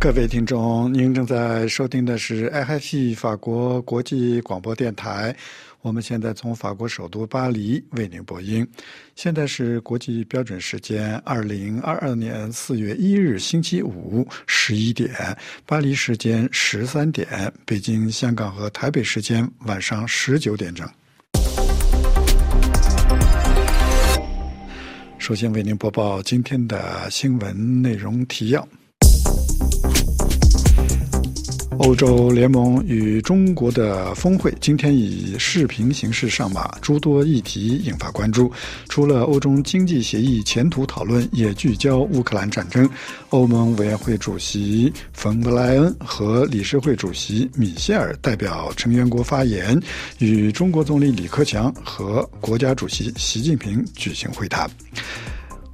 各位听众，您正在收听的是 IHF 法国国际广播电台。我们现在从法国首都巴黎为您播音。现在是国际标准时间二零二二年四月一日星期五十一点，巴黎时间十三点，北京、香港和台北时间晚上十九点整。首先为您播报今天的新闻内容提要。欧洲联盟与中国的峰会今天以视频形式上马，诸多议题引发关注。除了欧中经济协议前途讨论，也聚焦乌克兰战争。欧盟委员会主席冯德莱恩和理事会主席米歇尔代表成员国发言，与中国总理李克强和国家主席习近平举行会谈。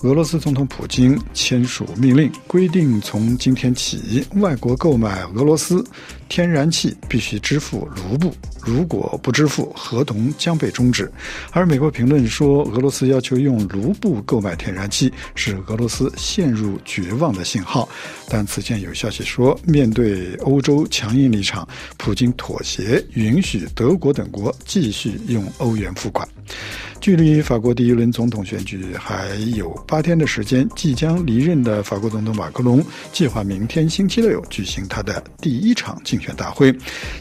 俄罗斯总统普京签署命令，规定从今天起，外国购买俄罗斯天然气必须支付卢布，如果不支付，合同将被终止。而美国评论说，俄罗斯要求用卢布购买天然气是俄罗斯陷入绝望的信号。但此前有消息说，面对欧洲强硬立场，普京妥协，允许德国等国继续用欧元付款。距离法国第一轮总统选举还有八天的时间，即将离任的法国总统马克龙计划明天星期六举行他的第一场竞竞选大会。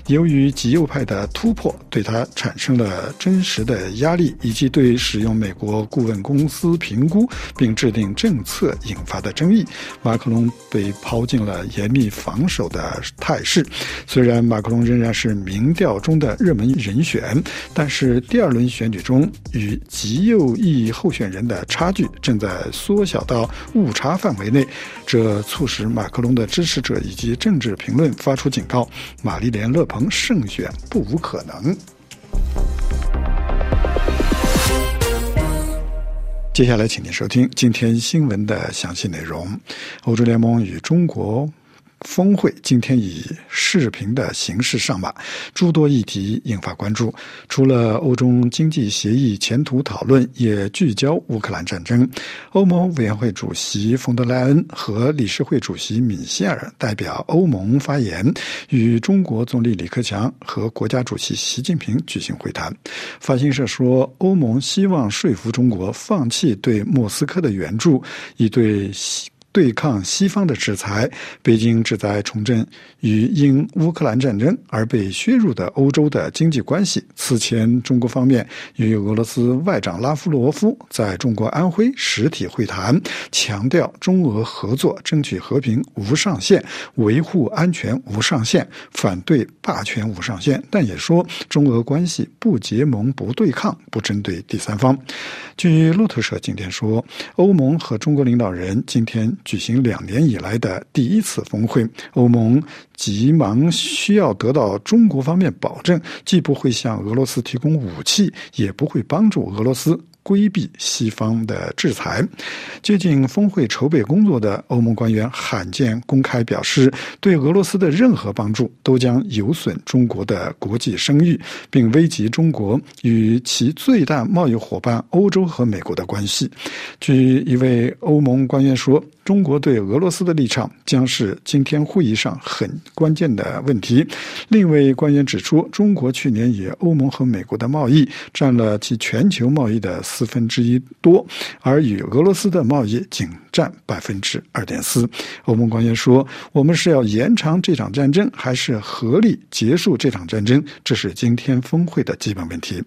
由于极右派的突破对他产生了真实的压力，以及对使用美国顾问公司评估并制定政策引发的争议，马克龙被抛进了严密防守的态势。虽然马克龙仍然是民调中的热门人选，但是第二轮选举中与极右翼候选人的差距正在缩小到误差范围内，这促使马克龙的支持者以及政治评论发出警告：玛丽莲·勒庞胜选不无可能。接下来，请您收听今天新闻的详细内容。欧洲联盟与中国。峰会今天以视频的形式上马，诸多议题引发关注。除了欧中经济协议前途讨论，也聚焦乌克兰战争。欧盟委员会主席冯德莱恩和理事会主席米歇尔代表欧盟发言，与中国总理李克强和国家主席习近平举行会谈。法新社说，欧盟希望说服中国放弃对莫斯科的援助，以对西。对抗西方的制裁，北京旨在重振与因乌克兰战争而被削弱的欧洲的经济关系。此前，中国方面与俄罗斯外长拉夫罗夫在中国安徽实体会谈，强调中俄合作争取和平无上限，维护安全无上限，反对霸权无上限。但也说中俄关系不结盟、不对抗、不针对第三方。据路透社今天说，欧盟和中国领导人今天。举行两年以来的第一次峰会，欧盟急忙需要得到中国方面保证，既不会向俄罗斯提供武器，也不会帮助俄罗斯。规避西方的制裁。接近峰会筹备工作的欧盟官员罕见公开表示，对俄罗斯的任何帮助都将有损中国的国际声誉，并危及中国与其最大贸易伙伴欧洲和美国的关系。据一位欧盟官员说，中国对俄罗斯的立场将是今天会议上很关键的问题。另一位官员指出，中国去年与欧盟和美国的贸易占了其全球贸易的。四分之一多，而与俄罗斯的贸易仅占百分之二点四。欧盟官员说：“我们是要延长这场战争，还是合力结束这场战争？这是今天峰会的基本问题。”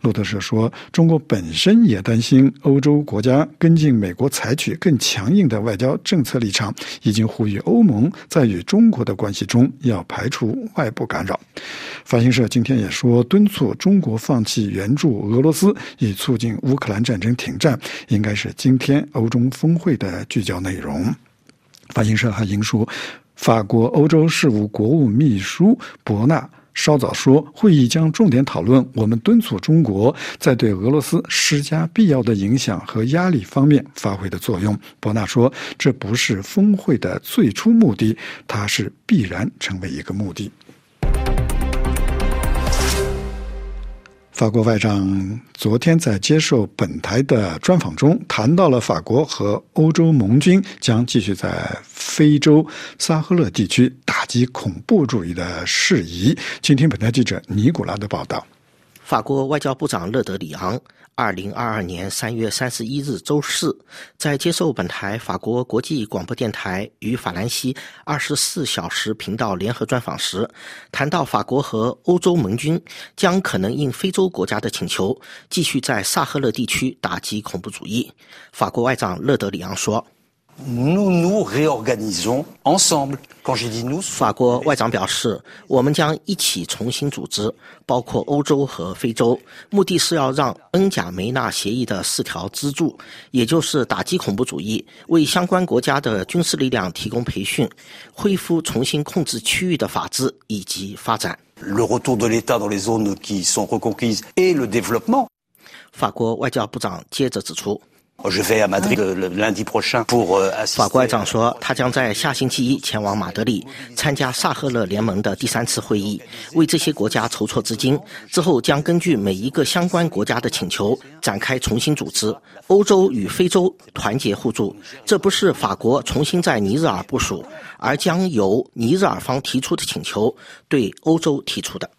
路透社说：“中国本身也担心欧洲国家跟进美国采取更强硬的外交政策立场，已经呼吁欧盟在与中国的关系中要排除外部干扰。”法新社今天也说，敦促中国放弃援助俄罗斯，以促进。乌克兰战争停战应该是今天欧中峰会的聚焦内容。法新社还引述法国欧洲事务国务秘书伯纳稍早说，会议将重点讨论我们敦促中国在对俄罗斯施加必要的影响和压力方面发挥的作用。伯纳说，这不是峰会的最初目的，它是必然成为一个目的。法国外长昨天在接受本台的专访中，谈到了法国和欧洲盟军将继续在非洲撒赫勒地区打击恐怖主义的事宜。请听本台记者尼古拉的报道。法国外交部长勒德里昂。二零二二年三月三十一日周四，在接受本台法国国际广播电台与法兰西二十四小时频道联合专访时，谈到法国和欧洲盟军将可能应非洲国家的请求，继续在萨赫勒地区打击恐怖主义。法国外长勒德里昂说。法国外长表示，我们将一起重新组织，包括欧洲和非洲，目的是要让恩贾梅纳协议的四条支柱，也就是打击恐怖主义、为相关国家的军事力量提供培训、恢复重新控制区域的法治以及发展。法国外交部长接着指出。法国外长说，他将在下星期一前往马德里参加萨赫勒联盟的第三次会议，为这些国家筹措资金。之后将根据每一个相关国家的请求展开重新组织。欧洲与非洲团结互助，这不是法国重新在尼日尔部署，而将由尼日尔方提出的请求对欧洲提出的。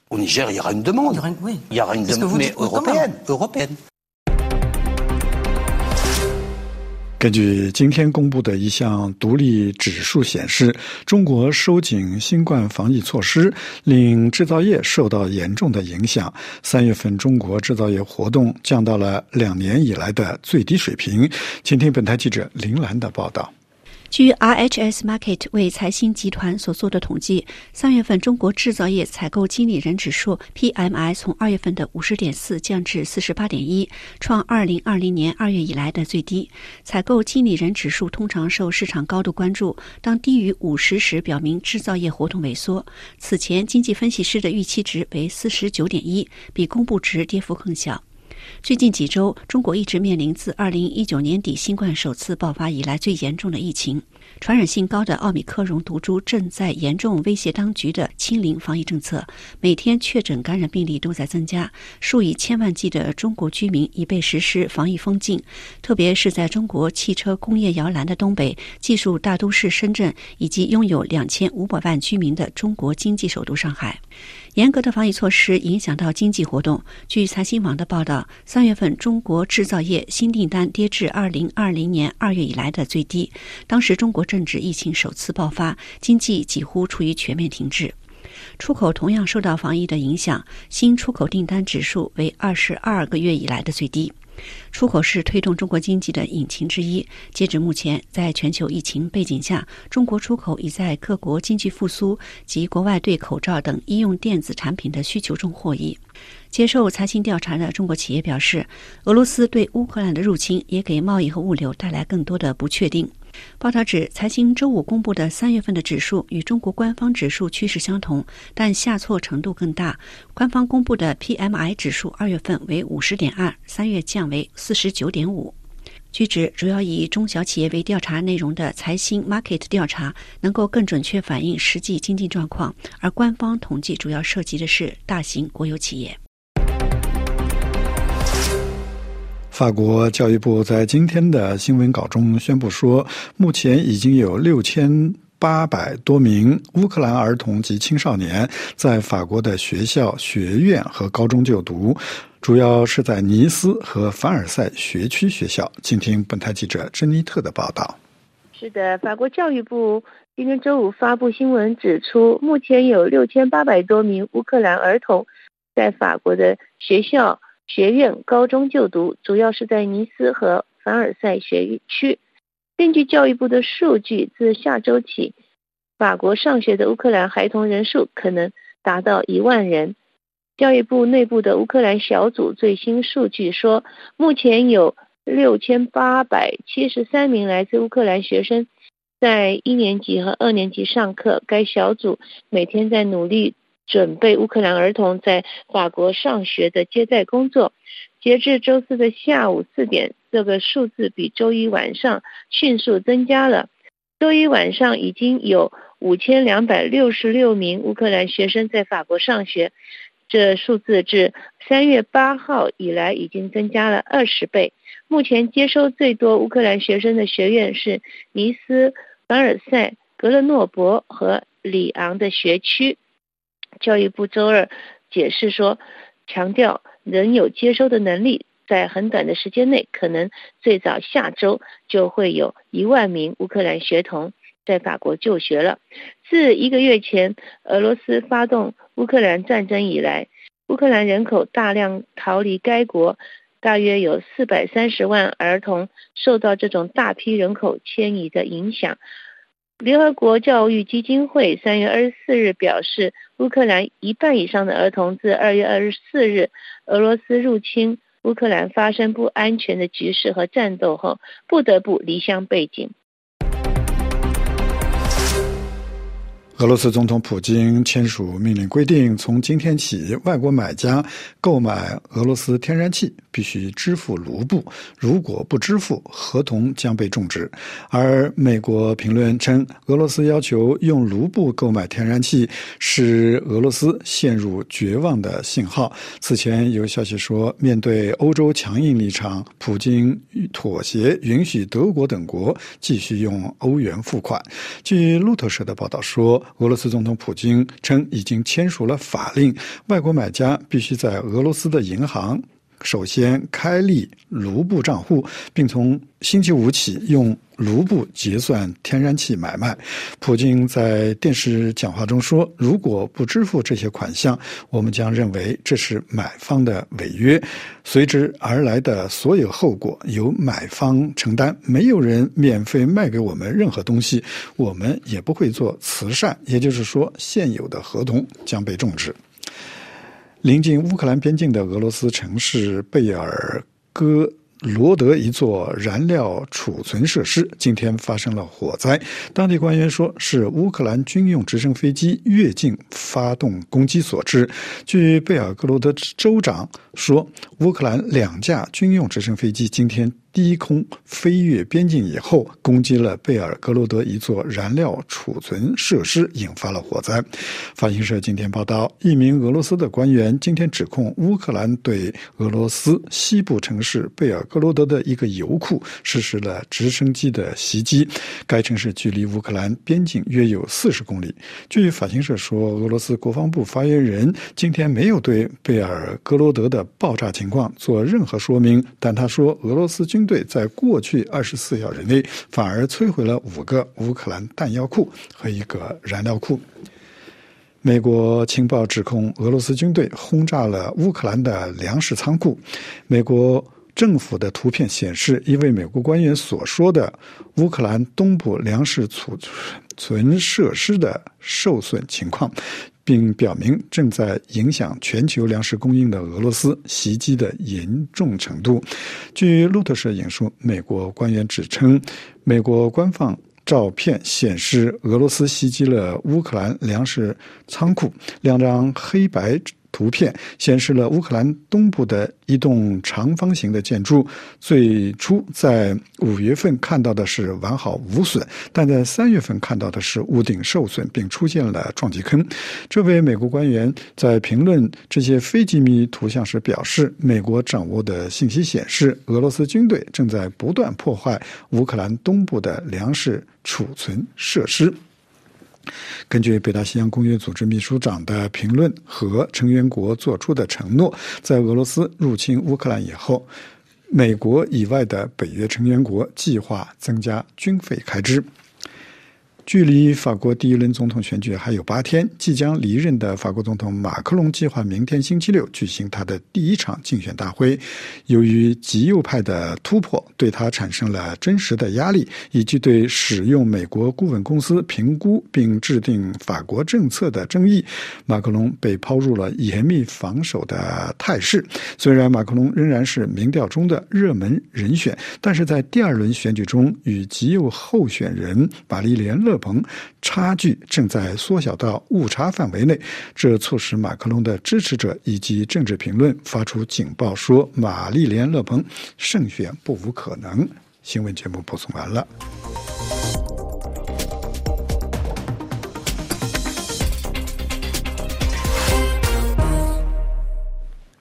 根据今天公布的一项独立指数显示，中国收紧新冠防疫措施，令制造业受到严重的影响。三月份中国制造业活动降到了两年以来的最低水平。请听本台记者林兰的报道。据 RHS Market 为财新集团所做的统计，三月份中国制造业采购经理人指数 PMI 从二月份的五十点四降至四十八点一，创二零二零年二月以来的最低。采购经理人指数通常受市场高度关注，当低于五十时，表明制造业活动萎缩。此前，经济分析师的预期值为四十九点一，比公布值跌幅更小。最近几周，中国一直面临自2019年底新冠首次爆发以来最严重的疫情。传染性高的奥密克戎毒株正在严重威胁当局的清零防疫政策。每天确诊感染病例都在增加，数以千万计的中国居民已被实施防疫封禁。特别是在中国汽车工业摇篮的东北、技术大都市深圳，以及拥有两千五百万居民的中国经济首都上海。严格的防疫措施影响到经济活动。据财新网的报道，三月份中国制造业新订单跌至二零二零年二月以来的最低。当时中国正值疫情首次爆发，经济几乎处于全面停滞。出口同样受到防疫的影响，新出口订单指数为二十二个月以来的最低。出口是推动中国经济的引擎之一。截止目前，在全球疫情背景下，中国出口已在各国经济复苏及国外对口罩等医用电子产品的需求中获益。接受财新调查的中国企业表示，俄罗斯对乌克兰的入侵也给贸易和物流带来更多的不确定。报道指，财新周五公布的三月份的指数与中国官方指数趋势相同，但下挫程度更大。官方公布的 PMI 指数二月份为五十点二，三月降为四十九点五。据指，主要以中小企业为调查内容的财新 Market 调查能够更准确反映实际经济状况，而官方统计主要涉及的是大型国有企业。法国教育部在今天的新闻稿中宣布说，目前已经有六千八百多名乌克兰儿童及青少年在法国的学校、学院和高中就读，主要是在尼斯和凡尔赛学区学校。请听本台记者珍妮特的报道。是的，法国教育部今天周五发布新闻指出，目前有六千八百多名乌克兰儿童在法国的学校。学院、高中就读，主要是在尼斯和凡尔赛学区。根据教育部的数据，自下周起，法国上学的乌克兰孩童人数可能达到一万人。教育部内部的乌克兰小组最新数据说，目前有六千八百七十三名来自乌克兰学生在一年级和二年级上课。该小组每天在努力。准备乌克兰儿童在法国上学的接待工作。截至周四的下午四点，这个数字比周一晚上迅速增加了。周一晚上已经有五千两百六十六名乌克兰学生在法国上学。这数字至三月八号以来已经增加了二十倍。目前接收最多乌克兰学生的学院是尼斯、凡尔赛、格勒诺伯和里昂的学区。教育部周二解释说，强调仍有接收的能力，在很短的时间内，可能最早下周就会有一万名乌克兰学童在法国就学了。自一个月前俄罗斯发动乌克兰战争以来，乌克兰人口大量逃离该国，大约有四百三十万儿童受到这种大批人口迁移的影响。联合国教育基金会三月二十四日表示，乌克兰一半以上的儿童自二月二十四日俄罗斯入侵乌克兰发生不安全的局势和战斗后，不得不离乡背井。俄罗斯总统普京签署命令，规定从今天起，外国买家购买俄罗斯天然气必须支付卢布，如果不支付，合同将被终止。而美国评论称，俄罗斯要求用卢布购买天然气，使俄罗斯陷入绝望的信号。此前有消息说，面对欧洲强硬立场，普京妥协，允许德国等国继续用欧元付款。据路透社的报道说。俄罗斯总统普京称，已经签署了法令，外国买家必须在俄罗斯的银行首先开立卢布账户，并从星期五起用卢布结算天然气买卖。普京在电视讲话中说：“如果不支付这些款项，我们将认为这是买方的违约，随之而来的所有后果由买方承担。没有人免费卖给我们任何东西，我们也不会做慈善。也就是说，现有的合同将被终止。”临近乌克兰边境的俄罗斯城市贝尔格罗德一座燃料储存设施今天发生了火灾，当地官员说是乌克兰军用直升飞机越境发动攻击所致。据贝尔格罗德州长说，乌克兰两架军用直升飞机今天。低空飞越边境以后，攻击了贝尔格罗德一座燃料储存设施，引发了火灾。法新社今天报道，一名俄罗斯的官员今天指控乌克兰对俄罗斯西部城市贝尔格罗德的一个油库实施了直升机的袭击。该城市距离乌克兰边境约有四十公里。据法新社说，俄罗斯国防部发言人今天没有对贝尔格罗德的爆炸情况做任何说明，但他说俄罗斯军军队在过去二十四小时内反而摧毁了五个乌克兰弹药库和一个燃料库。美国情报指控俄罗斯军队轰炸了乌克兰的粮食仓库。美国政府的图片显示，一位美国官员所说的乌克兰东部粮食储存设施的受损情况。并表明正在影响全球粮食供应的俄罗斯袭击的严重程度。据路透社引述美国官员指称，美国官方照片显示俄罗斯袭击了乌克兰粮食仓库。两张黑白。图片显示了乌克兰东部的一栋长方形的建筑。最初在五月份看到的是完好无损，但在三月份看到的是屋顶受损，并出现了撞击坑。这位美国官员在评论这些非机密图像时表示：“美国掌握的信息显示，俄罗斯军队正在不断破坏乌克兰东部的粮食储存设施。”根据北大西洋公约组织秘书长的评论和成员国作出的承诺，在俄罗斯入侵乌克兰以后，美国以外的北约成员国计划增加军费开支。距离法国第一轮总统选举还有八天，即将离任的法国总统马克龙计划明天星期六举行他的第一场竞选大会。由于极右派的突破对他产生了真实的压力，以及对使用美国顾问公司评估并制定法国政策的争议，马克龙被抛入了严密防守的态势。虽然马克龙仍然是民调中的热门人选，但是在第二轮选举中与极右候选人玛丽莲·勒。鹏差距正在缩小到误差范围内，这促使马克龙的支持者以及政治评论发出警报，说玛丽莲·勒鹏胜选不无可能。新闻节目播送完了。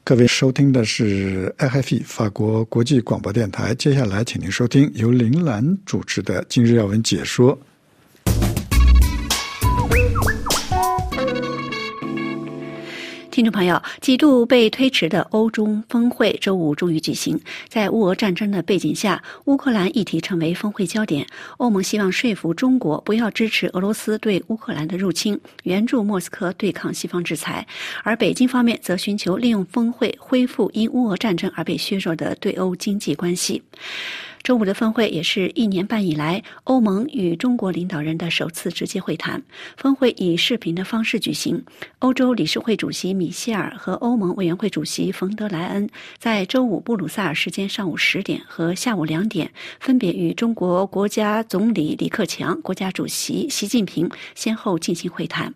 各位收听的是 RFI 法国国际广播电台。接下来，请您收听由林兰主持的今日要闻解说。听众朋友，几度被推迟的欧中峰会周五终于举行。在乌俄战争的背景下，乌克兰议题成为峰会焦点。欧盟希望说服中国不要支持俄罗斯对乌克兰的入侵，援助莫斯科对抗西方制裁；而北京方面则寻求利用峰会恢复因乌俄战争而被削弱的对欧经济关系。周五的峰会也是一年半以来欧盟与中国领导人的首次直接会谈。峰会以视频的方式举行。欧洲理事会主席米歇尔和欧盟委员会主席冯德莱恩在周五布鲁塞尔时间上午十点和下午两点，分别与中国国家总理李克强、国家主席习近平先后进行会谈。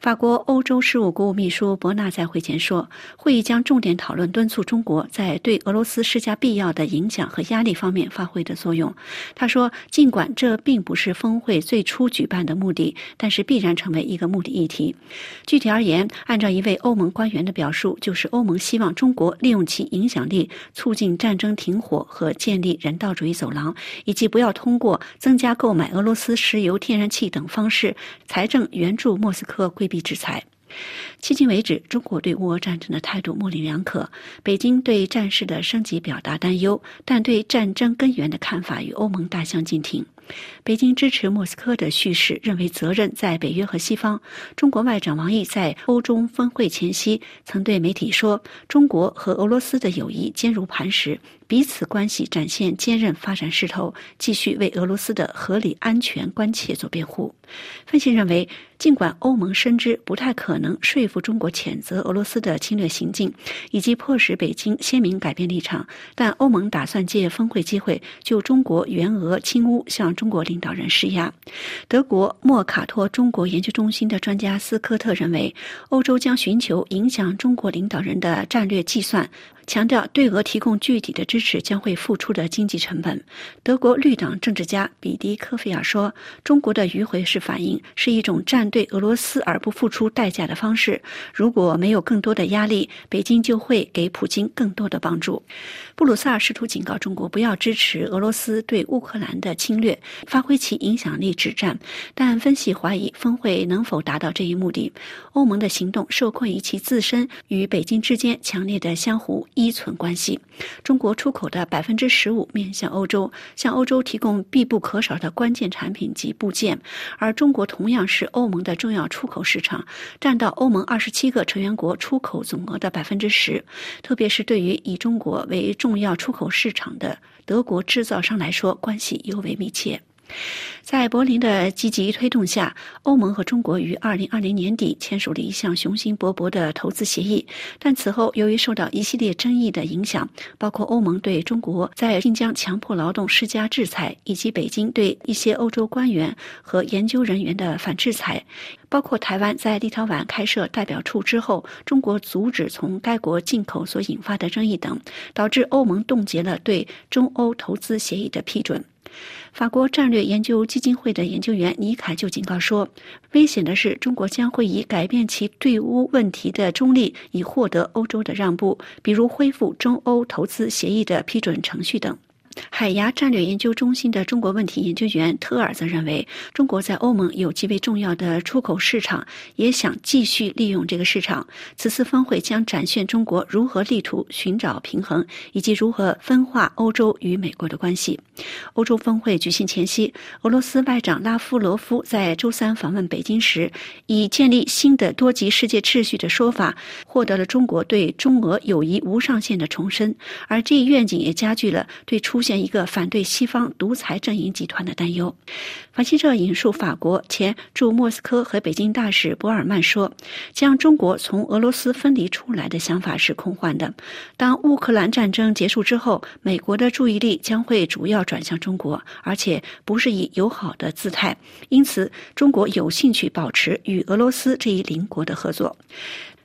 法国欧洲事务国务秘书伯纳在会前说，会议将重点讨论敦促中国在对俄罗斯施加必要的影响和压力方面发挥的作用。他说，尽管这并不是峰会最初举办的目的，但是必然成为一个目的议题。具体而言，按照一位欧盟官员的表述，就是欧盟希望中国利用其影响力，促进战争停火和建立人道主义走廊，以及不要通过增加购买俄罗斯石油、天然气等方式财政援助莫斯科规必制裁。迄今为止，中国对乌俄战争的态度模棱两可。北京对战事的升级表达担忧，但对战争根源的看法与欧盟大相径庭。北京支持莫斯科的叙事，认为责任在北约和西方。中国外长王毅在欧中峰会前夕曾对媒体说：“中国和俄罗斯的友谊坚如磐石，彼此关系展现坚韧发展势头，继续为俄罗斯的合理安全关切做辩护。”分析认为，尽管欧盟深知不太可能说服中国谴责俄罗斯的侵略行径，以及迫使北京鲜明改变立场，但欧盟打算借峰会机会就中国援俄侵乌向。中国领领导人施压。德国莫卡托中国研究中心的专家斯科特认为，欧洲将寻求影响中国领导人的战略计算。强调对俄提供具体的支持将会付出的经济成本。德国绿党政治家比迪科菲尔说：“中国的迂回式反应是一种站队俄罗斯而不付出代价的方式。如果没有更多的压力，北京就会给普京更多的帮助。”布鲁塞尔试图警告中国不要支持俄罗斯对乌克兰的侵略，发挥其影响力止战。但分析怀疑峰会能否达到这一目的。欧盟的行动受困于其自身与北京之间强烈的相互。依存关系，中国出口的百分之十五面向欧洲，向欧洲提供必不可少的关键产品及部件，而中国同样是欧盟的重要出口市场，占到欧盟二十七个成员国出口总额的百分之十。特别是对于以中国为重要出口市场的德国制造商来说，关系尤为密切。在柏林的积极推动下，欧盟和中国于2020年底签署了一项雄心勃勃的投资协议。但此后，由于受到一系列争议的影响，包括欧盟对中国在新疆强迫劳动施加制裁，以及北京对一些欧洲官员和研究人员的反制裁，包括台湾在立陶宛开设代表处之后，中国阻止从该国进口所引发的争议等，导致欧盟冻结了对中欧投资协议的批准。法国战略研究基金会的研究员尼凯就警告说：“危险的是，中国将会以改变其对乌问题的中立，以获得欧洲的让步，比如恢复中欧投资协议的批准程序等。”海牙战略研究中心的中国问题研究员特尔则认为，中国在欧盟有极为重要的出口市场，也想继续利用这个市场。此次峰会将展现中国如何力图寻找平衡，以及如何分化欧洲与美国的关系。欧洲峰会举行前夕，俄罗斯外长拉夫罗夫在周三访问北京时，以建立新的多极世界秩序的说法，获得了中国对中俄友谊无上限的重申。而这一愿景也加剧了对出现一个反对西方独裁阵营集团的担忧。法新社引述法国前驻莫斯科和北京大使博尔曼说：“将中国从俄罗斯分离出来的想法是空幻的。当乌克兰战争结束之后，美国的注意力将会主要转向中国，而且不是以友好的姿态。因此，中国有兴趣保持与俄罗斯这一邻国的合作。”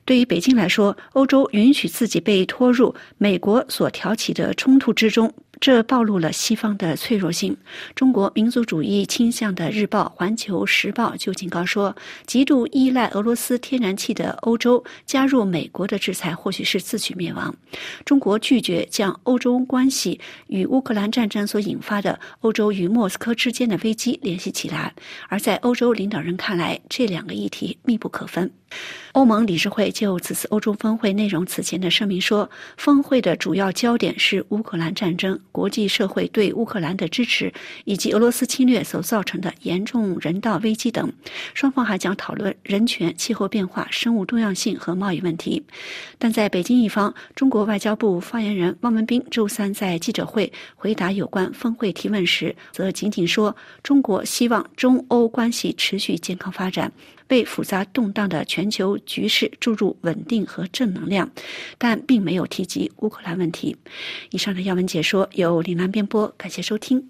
对于北京来说，欧洲允许自己被拖入美国所挑起的冲突之中。这暴露了西方的脆弱性。中国民族主义倾向的日报《环球时报》就警告说，极度依赖俄罗斯天然气的欧洲加入美国的制裁，或许是自取灭亡。中国拒绝将欧洲关系与乌克兰战争所引发的欧洲与莫斯科之间的危机联系起来，而在欧洲领导人看来，这两个议题密不可分。欧盟理事会就此次欧洲峰会内容此前的声明说，峰会的主要焦点是乌克兰战争、国际社会对乌克兰的支持，以及俄罗斯侵略所造成的严重人道危机等。双方还将讨论人权、气候变化、生物多样性和贸易问题。但在北京一方，中国外交部发言人汪文斌周三在记者会回答有关峰会提问时，则仅仅说，中国希望中欧关系持续健康发展。为复杂动荡的全球局势注入稳定和正能量，但并没有提及乌克兰问题。以上的要闻解说由李楠编播，感谢收听。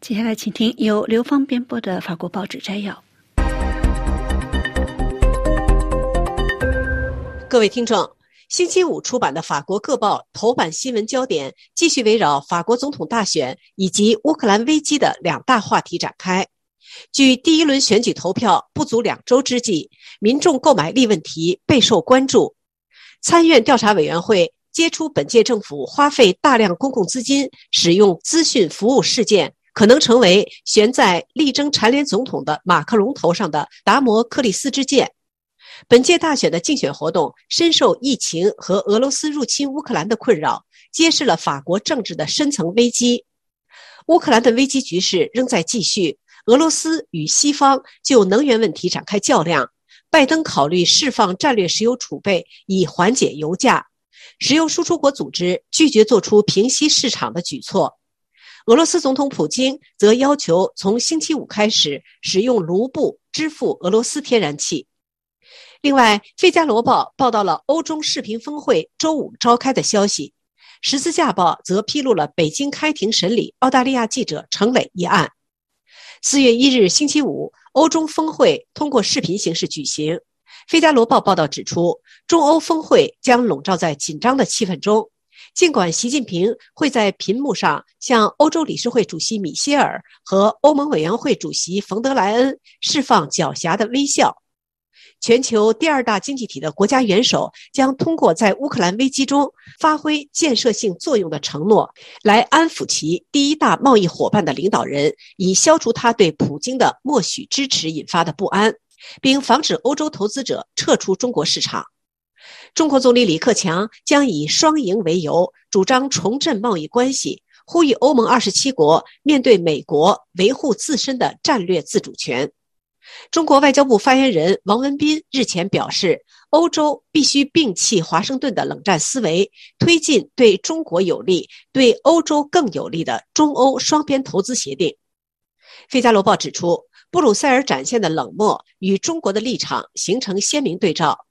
接下来，请听由刘芳编播的法国报纸摘要。各位听众。星期五出版的法国各报头版新闻焦点继续围绕法国总统大选以及乌克兰危机的两大话题展开。距第一轮选举投票不足两周之际，民众购买力问题备受关注。参院调查委员会揭出本届政府花费大量公共资金使用资讯服务事件，可能成为悬在力争蝉联总统的马克龙头上的达摩克利斯之剑。本届大选的竞选活动深受疫情和俄罗斯入侵乌克兰的困扰，揭示了法国政治的深层危机。乌克兰的危机局势仍在继续，俄罗斯与西方就能源问题展开较量。拜登考虑释放战略石油储备以缓解油价，石油输出国组织拒绝做出平息市场的举措。俄罗斯总统普京则要求从星期五开始使用卢布支付俄罗斯天然气。另外，《费加罗报》报道了欧中视频峰会周五召开的消息，《十字架报》则披露了北京开庭审理澳大利亚记者程磊一案。四月一日星期五，欧中峰会通过视频形式举行。《费加罗报》报道指出，中欧峰会将笼罩在紧张的气氛中，尽管习近平会在屏幕上向欧洲理事会主席米歇尔和欧盟委员会主席冯德莱恩释放狡黠的微笑。全球第二大经济体的国家元首将通过在乌克兰危机中发挥建设性作用的承诺，来安抚其第一大贸易伙伴的领导人，以消除他对普京的默许支持引发的不安，并防止欧洲投资者撤出中国市场。中国总理李克强将以“双赢”为由，主张重振贸易关系，呼吁欧盟二十七国面对美国维护自身的战略自主权。中国外交部发言人王文斌日前表示，欧洲必须摒弃华盛顿的冷战思维，推进对中国有利、对欧洲更有利的中欧双边投资协定。《费加罗报》指出，布鲁塞尔展现的冷漠与中国的立场形成鲜明对照。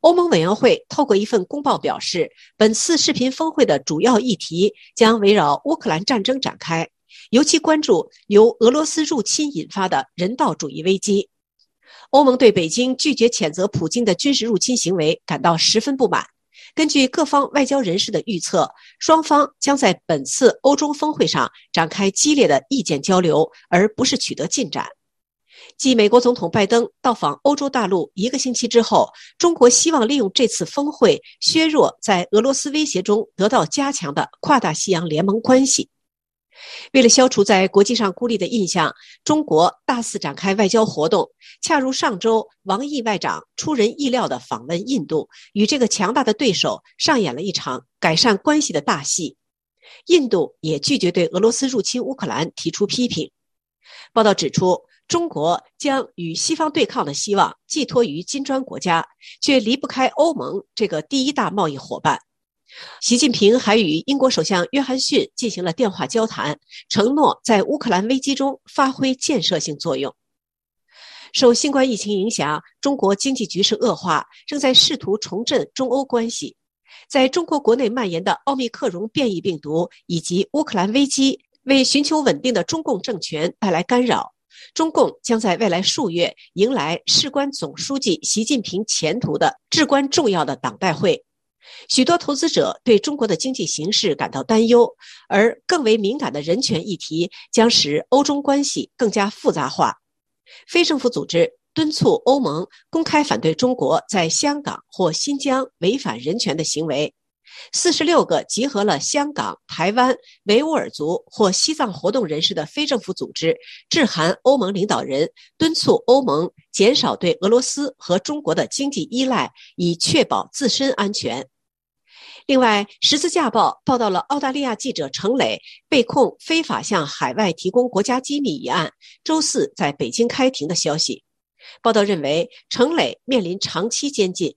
欧盟委员会透过一份公报表示，本次视频峰会的主要议题将围绕乌克兰战争展开。尤其关注由俄罗斯入侵引发的人道主义危机。欧盟对北京拒绝谴责普京的军事入侵行为感到十分不满。根据各方外交人士的预测，双方将在本次欧中峰会上展开激烈的意见交流，而不是取得进展。继美国总统拜登到访欧洲大陆一个星期之后，中国希望利用这次峰会削弱在俄罗斯威胁中得到加强的跨大西洋联盟关系。为了消除在国际上孤立的印象，中国大肆展开外交活动。恰如上周，王毅外长出人意料地访问印度，与这个强大的对手上演了一场改善关系的大戏。印度也拒绝对俄罗斯入侵乌克兰提出批评。报道指出，中国将与西方对抗的希望寄托于金砖国家，却离不开欧盟这个第一大贸易伙伴。习近平还与英国首相约翰逊进行了电话交谈，承诺在乌克兰危机中发挥建设性作用。受新冠疫情影响，中国经济局势恶化，正在试图重振中欧关系。在中国国内蔓延的奥密克戎变异病毒以及乌克兰危机，为寻求稳定的中共政权带来干扰。中共将在未来数月迎来事关总书记习近平前途的至关重要的党代会。许多投资者对中国的经济形势感到担忧，而更为敏感的人权议题将使欧中关系更加复杂化。非政府组织敦促欧盟公开反对中国在香港或新疆违反人权的行为。四十六个集合了香港、台湾、维吾尔族或西藏活动人士的非政府组织致函欧盟领导人，敦促欧盟减少对俄罗斯和中国的经济依赖，以确保自身安全。另外，《十字架报》报道了澳大利亚记者程磊被控非法向海外提供国家机密一案，周四在北京开庭的消息。报道认为，程磊面临长期监禁。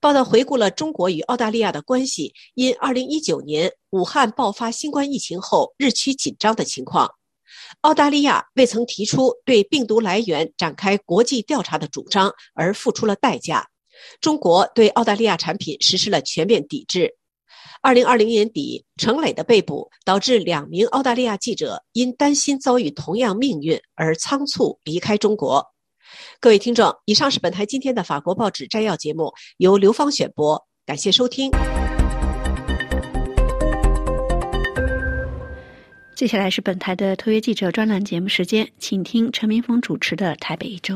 报道回顾了中国与澳大利亚的关系因2019年武汉爆发新冠疫情后日趋紧张的情况。澳大利亚未曾提出对病毒来源展开国际调查的主张，而付出了代价。中国对澳大利亚产品实施了全面抵制。2020年底，程磊的被捕导致两名澳大利亚记者因担心遭遇同样命运而仓促离开中国。各位听众，以上是本台今天的法国报纸摘要节目，由刘芳选播，感谢收听。接下来是本台的特约记者专栏节目时间，请听陈明峰主持的《台北一周》。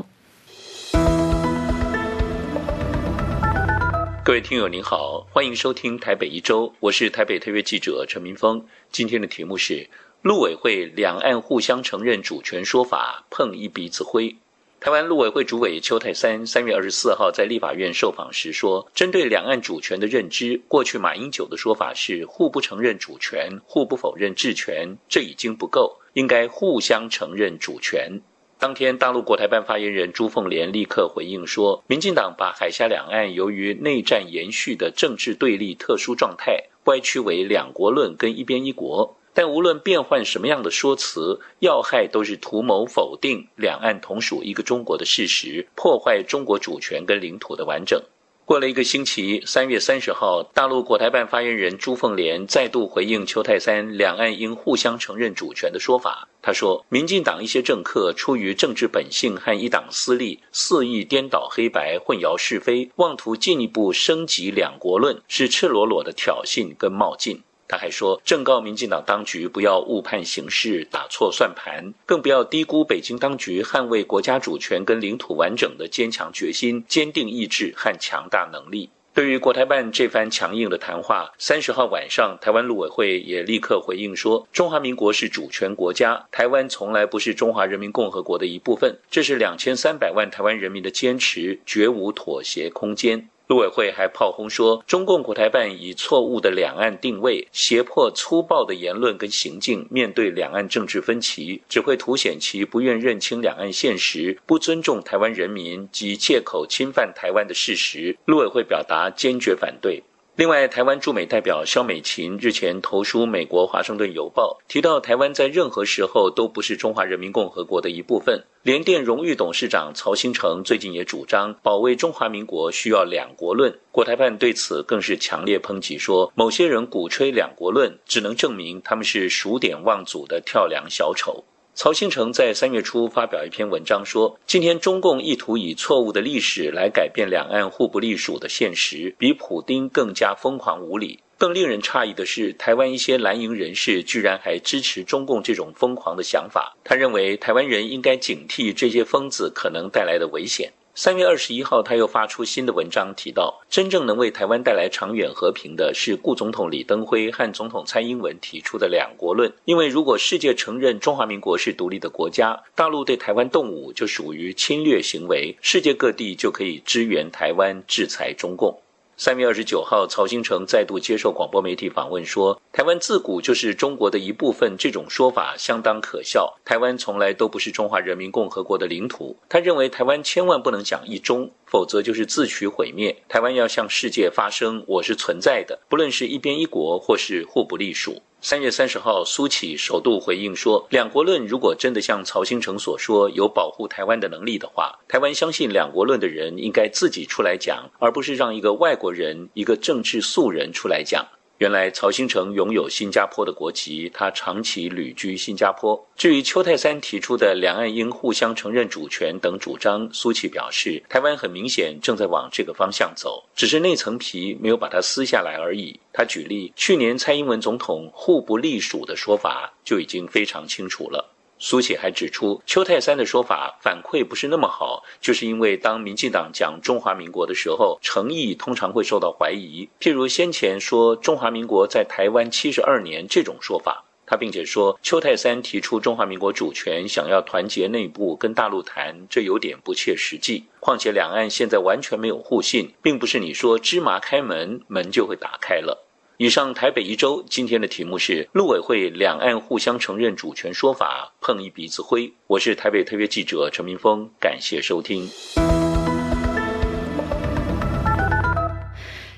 各位听友您好，欢迎收听《台北一周》，我是台北特约记者陈明峰。今天的题目是陆委会两岸互相承认主权说法碰一鼻子灰。台湾陆委会主委邱泰三三月二十四号在立法院受访时说：“针对两岸主权的认知，过去马英九的说法是互不承认主权、互不否认治权，这已经不够，应该互相承认主权。”当天，大陆国台办发言人朱凤莲立刻回应说：“民进党把海峡两岸由于内战延续的政治对立特殊状态，歪曲为两国论跟一边一国。”但无论变换什么样的说辞，要害都是图谋否定两岸同属一个中国的事实，破坏中国主权跟领土的完整。过了一个星期，三月三十号，大陆国台办发言人朱凤莲再度回应邱泰三两岸应互相承认主权的说法。他说：“民进党一些政客出于政治本性和一党私利，肆意颠倒黑白、混淆是非，妄图进一步升级两国论，是赤裸裸的挑衅跟冒进。”他还说，正告民进党当局不要误判形势、打错算盘，更不要低估北京当局捍卫国家主权跟领土完整的坚强决心、坚定意志和强大能力。对于国台办这番强硬的谈话，三十号晚上，台湾陆委会也立刻回应说，中华民国是主权国家，台湾从来不是中华人民共和国的一部分，这是两千三百万台湾人民的坚持，绝无妥协空间。陆委会还炮轰说，中共国台办以错误的两岸定位、胁迫粗暴的言论跟行径，面对两岸政治分歧，只会凸显其不愿认清两岸现实、不尊重台湾人民及借口侵犯台湾的事实。陆委会表达坚决反对。另外，台湾驻美代表肖美琴日前投书美国《华盛顿邮报》，提到台湾在任何时候都不是中华人民共和国的一部分。联电荣誉董事长曹兴诚最近也主张保卫中华民国需要两国论，国台办对此更是强烈抨击，说某些人鼓吹两国论，只能证明他们是数典忘祖的跳梁小丑。曹新成在三月初发表一篇文章说，今天中共意图以错误的历史来改变两岸互不隶属的现实，比普丁更加疯狂无理。更令人诧异的是，台湾一些蓝营人士居然还支持中共这种疯狂的想法。他认为台湾人应该警惕这些疯子可能带来的危险。三月二十一号，他又发出新的文章，提到真正能为台湾带来长远和平的是顾总统李登辉和总统蔡英文提出的两国论。因为如果世界承认中华民国是独立的国家，大陆对台湾动武就属于侵略行为，世界各地就可以支援台湾，制裁中共。三月二十九号，曹新成再度接受广播媒体访问说：“台湾自古就是中国的一部分，这种说法相当可笑。台湾从来都不是中华人民共和国的领土。他认为台湾千万不能讲一中，否则就是自取毁灭。台湾要向世界发声，我是存在的，不论是一边一国或是互不隶属。”三月三十号，苏启首度回应说：“两国论如果真的像曹兴诚所说有保护台湾的能力的话，台湾相信两国论的人应该自己出来讲，而不是让一个外国人、一个政治素人出来讲。”原来曹新成拥有新加坡的国籍，他长期旅居新加坡。至于邱泰三提出的两岸应互相承认主权等主张，苏琪表示，台湾很明显正在往这个方向走，只是那层皮没有把它撕下来而已。他举例，去年蔡英文总统互不隶属的说法就已经非常清楚了。苏启还指出，邱泰三的说法反馈不是那么好，就是因为当民进党讲中华民国的时候，诚意通常会受到怀疑。譬如先前说中华民国在台湾七十二年这种说法，他并且说邱泰三提出中华民国主权，想要团结内部跟大陆谈，这有点不切实际。况且两岸现在完全没有互信，并不是你说芝麻开门，门就会打开了。以上台北一周今天的题目是陆委会两岸互相承认主权说法碰一鼻子灰。我是台北特约记者陈明峰，感谢收听。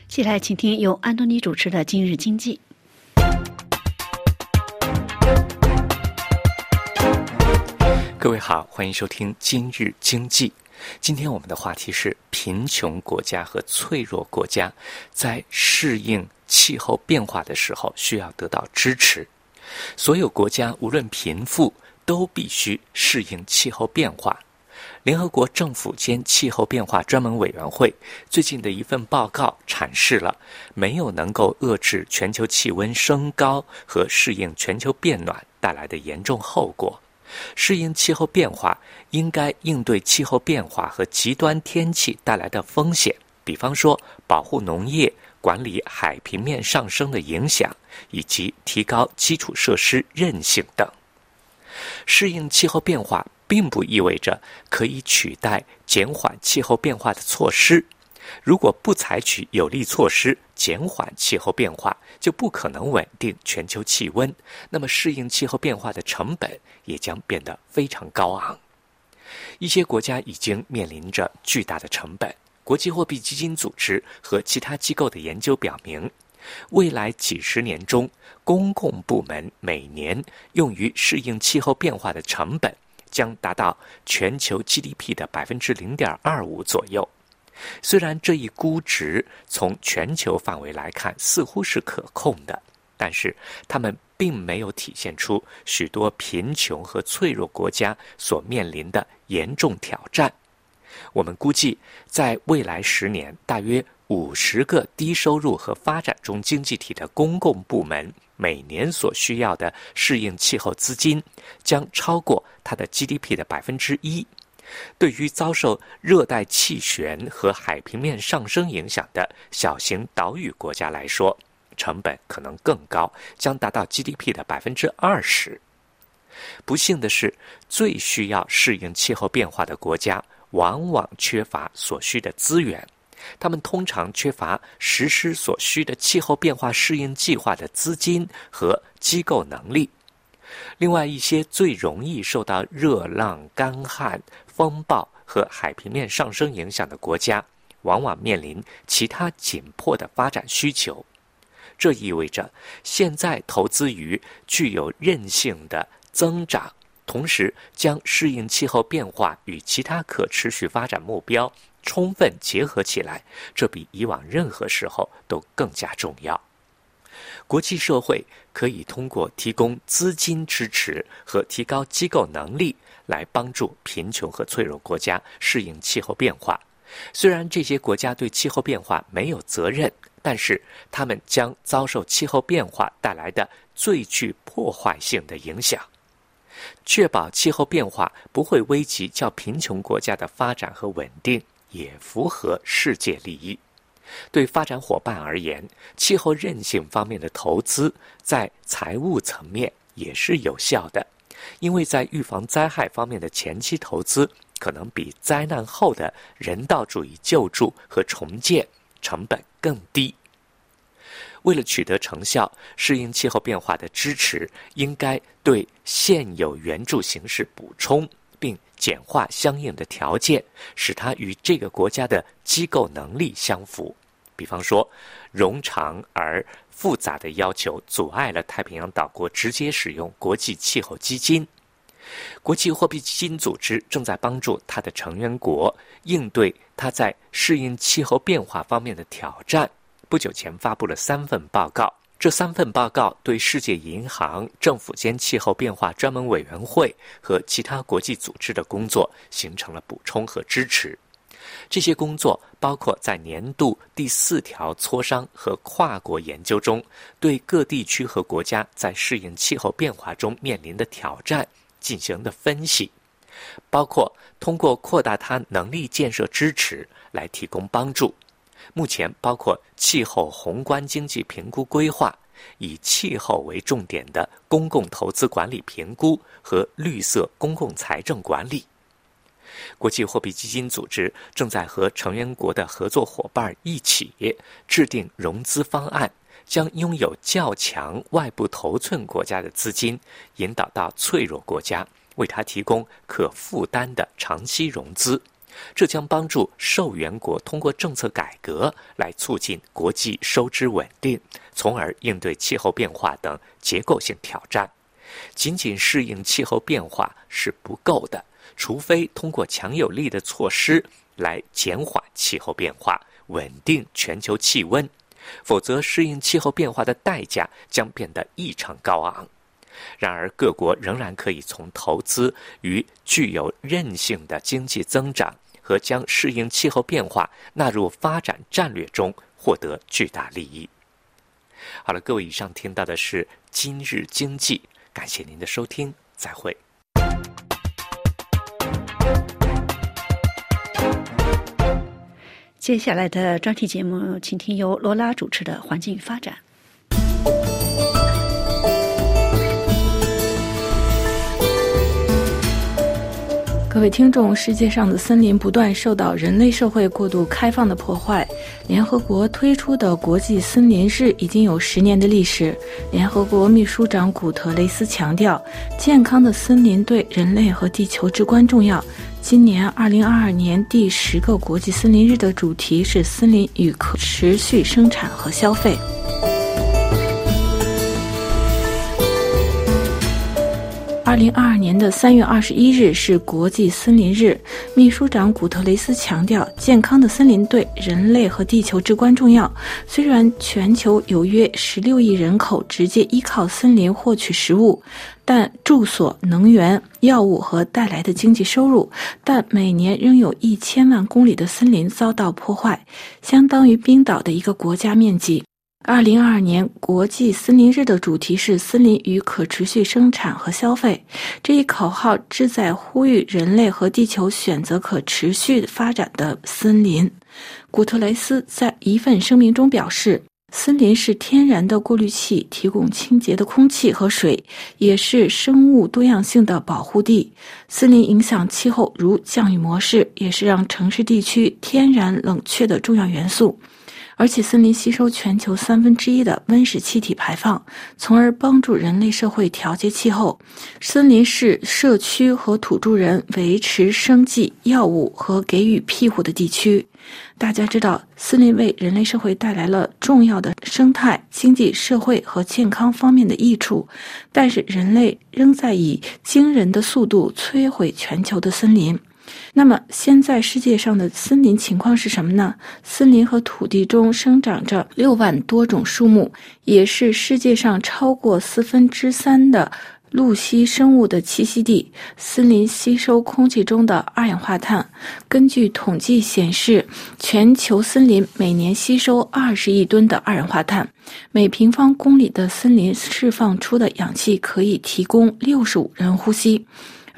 接下来请听由安东尼主持的《今日经济》。各位好，欢迎收听《今日经济》。今天我们的话题是贫穷国家和脆弱国家在适应气候变化的时候需要得到支持。所有国家无论贫富都必须适应气候变化。联合国政府间气候变化专门委员会最近的一份报告阐释了没有能够遏制全球气温升高和适应全球变暖带来的严重后果。适应气候变化，应该应对气候变化和极端天气带来的风险，比方说保护农业、管理海平面上升的影响，以及提高基础设施韧性等。适应气候变化并不意味着可以取代减缓气候变化的措施。如果不采取有力措施减缓气候变化，就不可能稳定全球气温。那么，适应气候变化的成本也将变得非常高昂。一些国家已经面临着巨大的成本。国际货币基金组织和其他机构的研究表明，未来几十年中，公共部门每年用于适应气候变化的成本将达到全球 GDP 的百分之零点二五左右。虽然这一估值从全球范围来看似乎是可控的，但是他们并没有体现出许多贫穷和脆弱国家所面临的严重挑战。我们估计，在未来十年，大约五十个低收入和发展中经济体的公共部门每年所需要的适应气候资金将超过它的 GDP 的百分之一。对于遭受热带气旋和海平面上升影响的小型岛屿国家来说，成本可能更高，将达到 GDP 的百分之二十。不幸的是，最需要适应气候变化的国家往往缺乏所需的资源，他们通常缺乏实施所需的气候变化适应计划的资金和机构能力。另外一些最容易受到热浪、干旱。风暴和海平面上升影响的国家，往往面临其他紧迫的发展需求。这意味着，现在投资于具有韧性的增长，同时将适应气候变化与其他可持续发展目标充分结合起来，这比以往任何时候都更加重要。国际社会可以通过提供资金支持和提高机构能力。来帮助贫穷和脆弱国家适应气候变化。虽然这些国家对气候变化没有责任，但是他们将遭受气候变化带来的最具破坏性的影响。确保气候变化不会危及较贫穷国家的发展和稳定，也符合世界利益。对发展伙伴而言，气候韧性方面的投资在财务层面也是有效的。因为在预防灾害方面的前期投资，可能比灾难后的人道主义救助和重建成本更低。为了取得成效，适应气候变化的支持应该对现有援助形式补充，并简化相应的条件，使它与这个国家的机构能力相符。比方说，冗长而复杂的要求阻碍了太平洋岛国直接使用国际气候基金。国际货币基金组织正在帮助它的成员国应对它在适应气候变化方面的挑战。不久前发布了三份报告，这三份报告对世界银行、政府间气候变化专门委员会和其他国际组织的工作形成了补充和支持。这些工作包括在年度第四条磋商和跨国研究中，对各地区和国家在适应气候变化中面临的挑战进行的分析，包括通过扩大它能力建设支持来提供帮助。目前包括气候宏观经济评估规划、以气候为重点的公共投资管理评估和绿色公共财政管理。国际货币基金组织正在和成员国的合作伙伴一起制定融资方案，将拥有较强外部头寸国家的资金引导到脆弱国家，为它提供可负担的长期融资。这将帮助受援国通过政策改革来促进国际收支稳定，从而应对气候变化等结构性挑战。仅仅适应气候变化是不够的，除非通过强有力的措施来减缓气候变化、稳定全球气温，否则适应气候变化的代价将变得异常高昂。然而，各国仍然可以从投资与具有韧性的经济增长。和将适应气候变化纳入发展战略中，获得巨大利益。好了，各位，以上听到的是今日经济，感谢您的收听，再会。接下来的专题节目，请听由罗拉主持的《环境与发展》。各位听众，世界上的森林不断受到人类社会过度开放的破坏。联合国推出的国际森林日已经有十年的历史。联合国秘书长古特雷斯强调，健康的森林对人类和地球至关重要。今年二零二二年第十个国际森林日的主题是“森林与可持续生产和消费”。二零二二年的三月二十一日是国际森林日。秘书长古特雷斯强调，健康的森林对人类和地球至关重要。虽然全球有约十六亿人口直接依靠森林获取食物，但住所、能源、药物和带来的经济收入，但每年仍有一千万公里的森林遭到破坏，相当于冰岛的一个国家面积。二零二二年国际森林日的主题是“森林与可持续生产和消费”。这一口号旨在呼吁人类和地球选择可持续发展的森林。古特雷斯在一份声明中表示：“森林是天然的过滤器，提供清洁的空气和水，也是生物多样性的保护地。森林影响气候，如降雨模式，也是让城市地区天然冷却的重要元素。”而且，森林吸收全球三分之一的温室气体排放，从而帮助人类社会调节气候。森林是社区和土著人维持生计、药物和给予庇护的地区。大家知道，森林为人类社会带来了重要的生态、经济、社会和健康方面的益处，但是人类仍在以惊人的速度摧毁全球的森林。那么，现在世界上的森林情况是什么呢？森林和土地中生长着六万多种树木，也是世界上超过四分之三的陆栖生物的栖息地。森林吸收空气中的二氧化碳。根据统计显示，全球森林每年吸收二十亿吨的二氧化碳，每平方公里的森林释放出的氧气可以提供六十五人呼吸。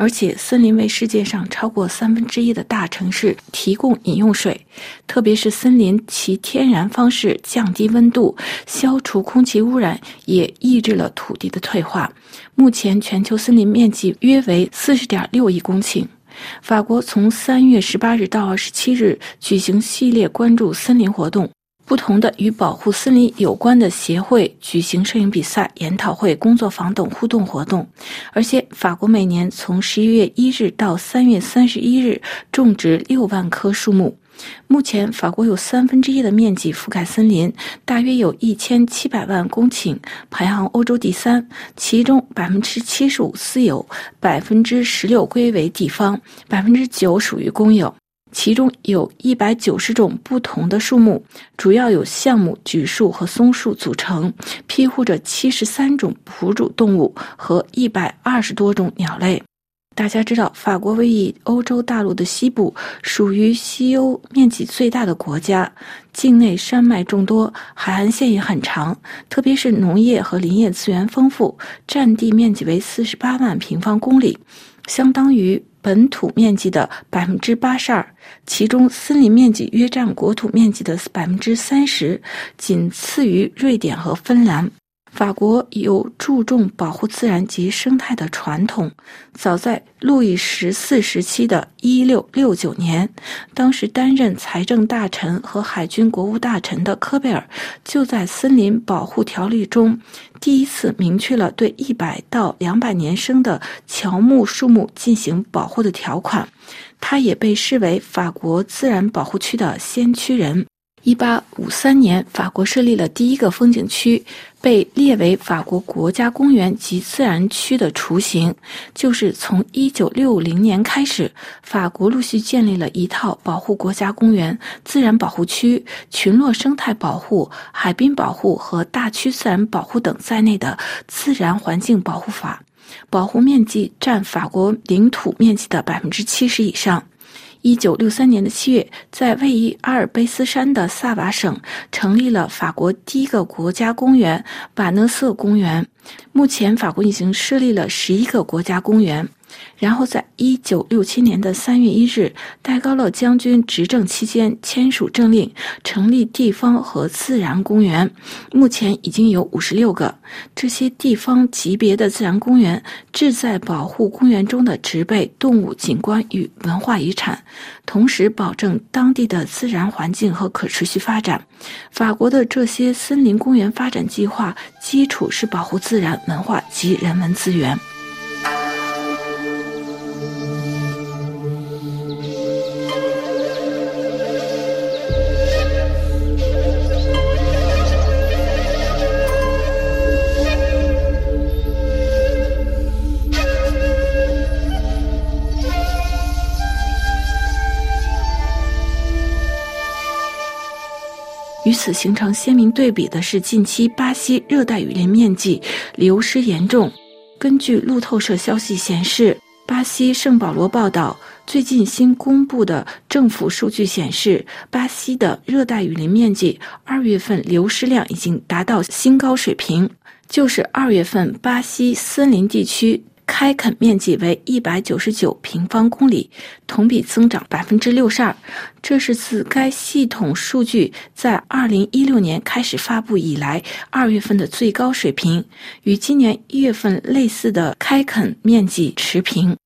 而且，森林为世界上超过三分之一的大城市提供饮用水，特别是森林其天然方式降低温度、消除空气污染，也抑制了土地的退化。目前，全球森林面积约为四十点六亿公顷。法国从三月十八日到二十七日举行系列关注森林活动。不同的与保护森林有关的协会举行摄影比赛、研讨会、工作坊等互动活动，而且法国每年从十一月一日到三月三十一日种植六万棵树木。目前，法国有三分之一的面积覆盖森林，大约有一千七百万公顷，排行欧洲第三。其中百分之七十五私有，百分之十六归为地方，百分之九属于公有。其中有一百九十种不同的树木，主要有橡木、榉树和松树组成，庇护着七十三种哺乳动物和一百二十多种鸟类。大家知道，法国位于欧洲大陆的西部，属于西欧面积最大的国家，境内山脉众多，海岸线也很长，特别是农业和林业资源丰富，占地面积为四十八万平方公里，相当于。本土面积的百分之八十二，其中森林面积约占国土面积的百分之三十，仅次于瑞典和芬兰。法国有注重保护自然及生态的传统。早在路易十四时期的一六六九年，当时担任财政大臣和海军国务大臣的科贝尔，就在森林保护条例中第一次明确了对一百到两百年生的乔木树木进行保护的条款。他也被视为法国自然保护区的先驱人。一八五三年，法国设立了第一个风景区，被列为法国国家公园及自然区的雏形。就是从一九六零年开始，法国陆续建立了一套保护国家公园、自然保护区、群落生态保护、海滨保护和大区自然保护等在内的自然环境保护法，保护面积占法国领土面积的百分之七十以上。一九六三年的七月，在位于阿尔卑斯山的萨瓦省成立了法国第一个国家公园——瓦讷瑟公园。目前，法国已经设立了十一个国家公园。然后，在一九六七年的三月一日，戴高乐将军执政期间签署政令，成立地方和自然公园。目前已经有五十六个。这些地方级别的自然公园志在保护公园中的植被、动物、景观与文化遗产，同时保证当地的自然环境和可持续发展。法国的这些森林公园发展计划基础是保护自然、文化及人文资源。此形成鲜明对比的是，近期巴西热带雨林面积流失严重。根据路透社消息显示，巴西圣保罗报道，最近新公布的政府数据显示，巴西的热带雨林面积二月份流失量已经达到新高水平，就是二月份巴西森林地区。开垦面积为一百九十九平方公里，同比增长百分之六十二。这是自该系统数据在二零一六年开始发布以来二月份的最高水平，与今年一月份类似的开垦面积持平。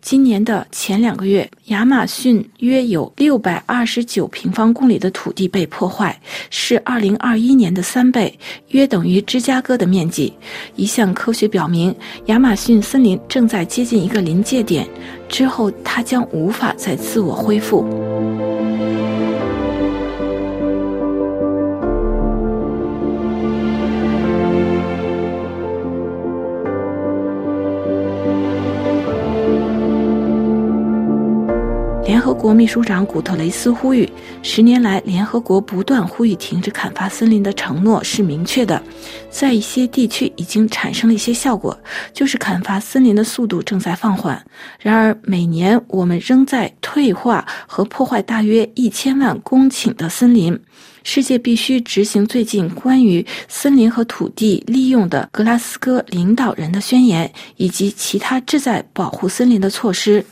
今年的前两个月，亚马逊约有六百二十九平方公里的土地被破坏，是二零二一年的三倍，约等于芝加哥的面积。一项科学表明，亚马逊森林正在接近一个临界点，之后它将无法再自我恢复。联合国秘书长古特雷斯呼吁，十年来，联合国不断呼吁停止砍伐森林的承诺是明确的，在一些地区已经产生了一些效果，就是砍伐森林的速度正在放缓。然而，每年我们仍在退化和破坏大约一千万公顷的森林。世界必须执行最近关于森林和土地利用的格拉斯哥领导人的宣言，以及其他志在保护森林的措施。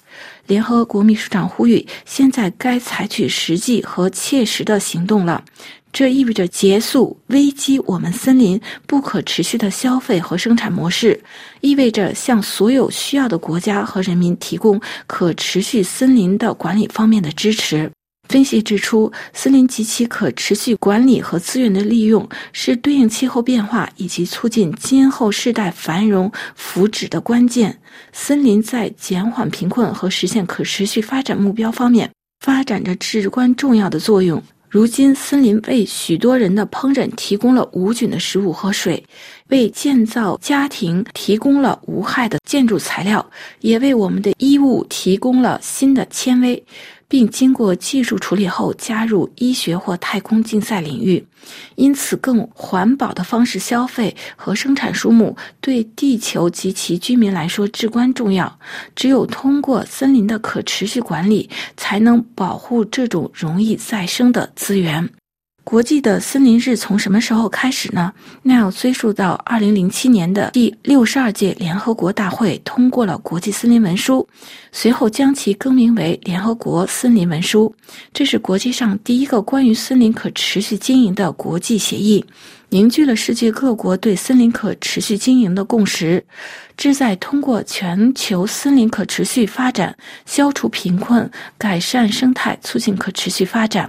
联合国秘书长呼吁，现在该采取实际和切实的行动了。这意味着结束危机我们森林不可持续的消费和生产模式，意味着向所有需要的国家和人民提供可持续森林的管理方面的支持。分析指出，森林及其可持续管理和资源的利用是对应气候变化以及促进今后世代繁荣福祉的关键。森林在减缓贫困和实现可持续发展目标方面发展着至关重要的作用。如今，森林为许多人的烹饪提供了无菌的食物和水，为建造家庭提供了无害的建筑材料，也为我们的衣物提供了新的纤维。并经过技术处理后加入医学或太空竞赛领域。因此，更环保的方式消费和生产树木对地球及其居民来说至关重要。只有通过森林的可持续管理，才能保护这种容易再生的资源。国际的森林日从什么时候开始呢？那要追溯到二零零七年的第六十二届联合国大会通过了国际森林文书，随后将其更名为联合国森林文书。这是国际上第一个关于森林可持续经营的国际协议，凝聚了世界各国对森林可持续经营的共识，旨在通过全球森林可持续发展，消除贫困，改善生态，促进可持续发展。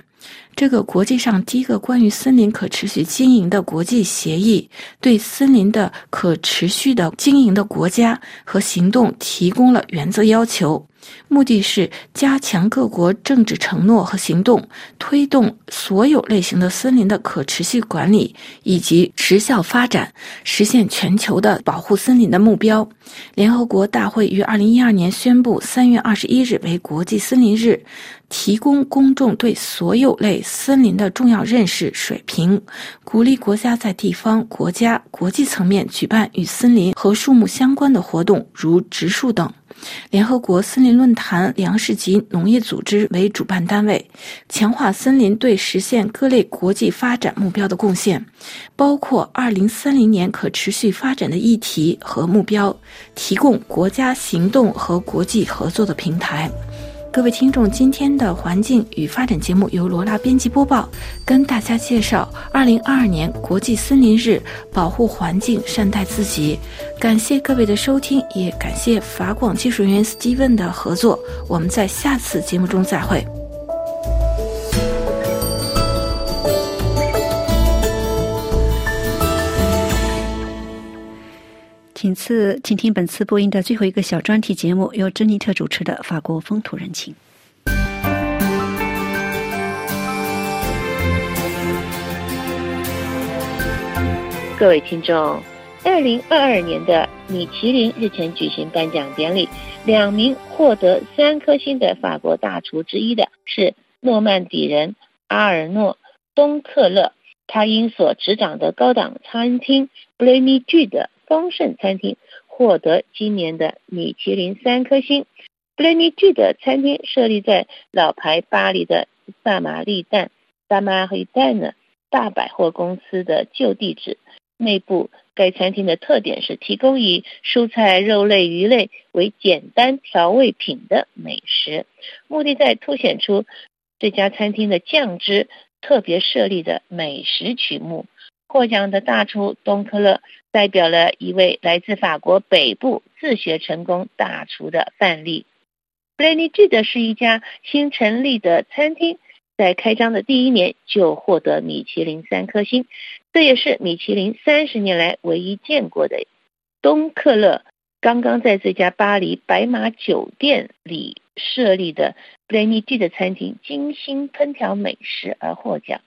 这个国际上第一个关于森林可持续经营的国际协议，对森林的可持续的经营的国家和行动提供了原则要求，目的是加强各国政治承诺和行动，推动所有类型的森林的可持续管理以及持效发展，实现全球的保护森林的目标。联合国大会于二零一二年宣布三月二十一日为国际森林日。提供公众对所有类森林的重要认识水平，鼓励国家在地方、国家、国际层面举办与森林和树木相关的活动，如植树等。联合国森林论坛粮食及农业组织为主办单位，强化森林对实现各类国际发展目标的贡献，包括二零三零年可持续发展的议题和目标，提供国家行动和国际合作的平台。各位听众，今天的环境与发展节目由罗拉编辑播报，跟大家介绍二零二二年国际森林日，保护环境，善待自己。感谢各位的收听，也感谢法广技术人员 Steven 的合作。我们在下次节目中再会。请次，请听本次播音的最后一个小专题节目，由珍妮特主持的《法国风土人情》。各位听众，二零二二年的米其林日前举行颁奖典礼，两名获得三颗星的法国大厨之一的是诺曼底人阿尔诺·东克勒，他因所执掌的高档餐厅 b l a m y 的。丰盛餐厅获得今年的米其林三颗星。布雷尼居的餐厅设立在老牌巴黎的萨玛丽蛋萨玛黑蛋呢大百货公司的旧地址。内部该餐厅的特点是提供以蔬菜、肉类、鱼类为简单调味品的美食，目的在凸显出这家餐厅的酱汁特别设立的美食曲目。获奖的大厨东科勒代表了一位来自法国北部自学成功大厨的范例。布雷尼记的是一家新成立的餐厅，在开张的第一年就获得米其林三颗星，这也是米其林三十年来唯一见过的。东克勒刚刚在这家巴黎白马酒店里设立的布雷尼记的餐厅精心烹调美食而获奖。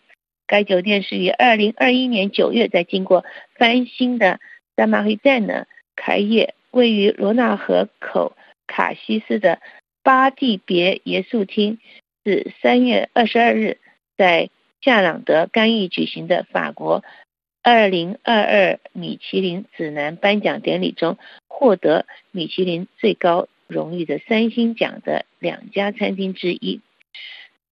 该酒店是于二零二一年九月在经过翻新的萨马黑站呢开业，位于罗纳河口卡西斯的巴蒂别耶稣厅，是三月二十二日在夏朗德干邑举行的法国二零二二米其林指南颁奖典礼中获得米其林最高荣誉的三星奖的两家餐厅之一。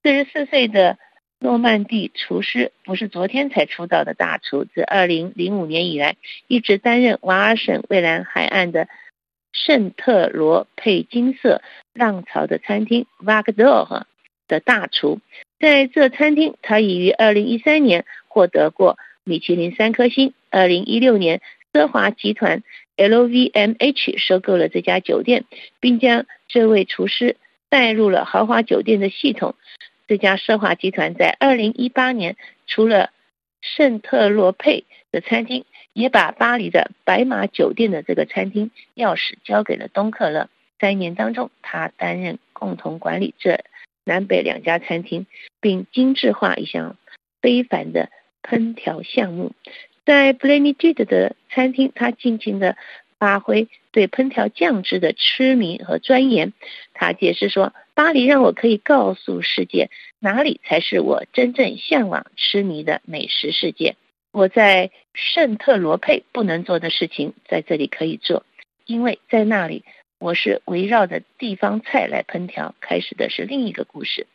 四十四岁的。诺曼底厨师不是昨天才出道的大厨，自二零零五年以来一直担任瓦尔省蔚蓝海岸的圣特罗佩金色浪潮的餐厅 Vagdor 的大厨。在这餐厅，他已于二零一三年获得过米其林三颗星。二零一六年，奢华集团 LVMH 收购了这家酒店，并将这位厨师带入了豪华酒店的系统。这家奢华集团在二零一八年，除了圣特洛佩的餐厅，也把巴黎的白马酒店的这个餐厅钥匙交给了东克勒。三年当中，他担任共同管理这南北两家餐厅，并精致化一项非凡的烹调项目。在 b l a n y j 的餐厅，他尽情的发挥对烹调酱汁的痴迷和钻研。他解释说：“巴黎让我可以告诉世界，哪里才是我真正向往、痴迷的美食世界。我在圣特罗佩不能做的事情，在这里可以做，因为在那里我是围绕着地方菜来烹调，开始的是另一个故事。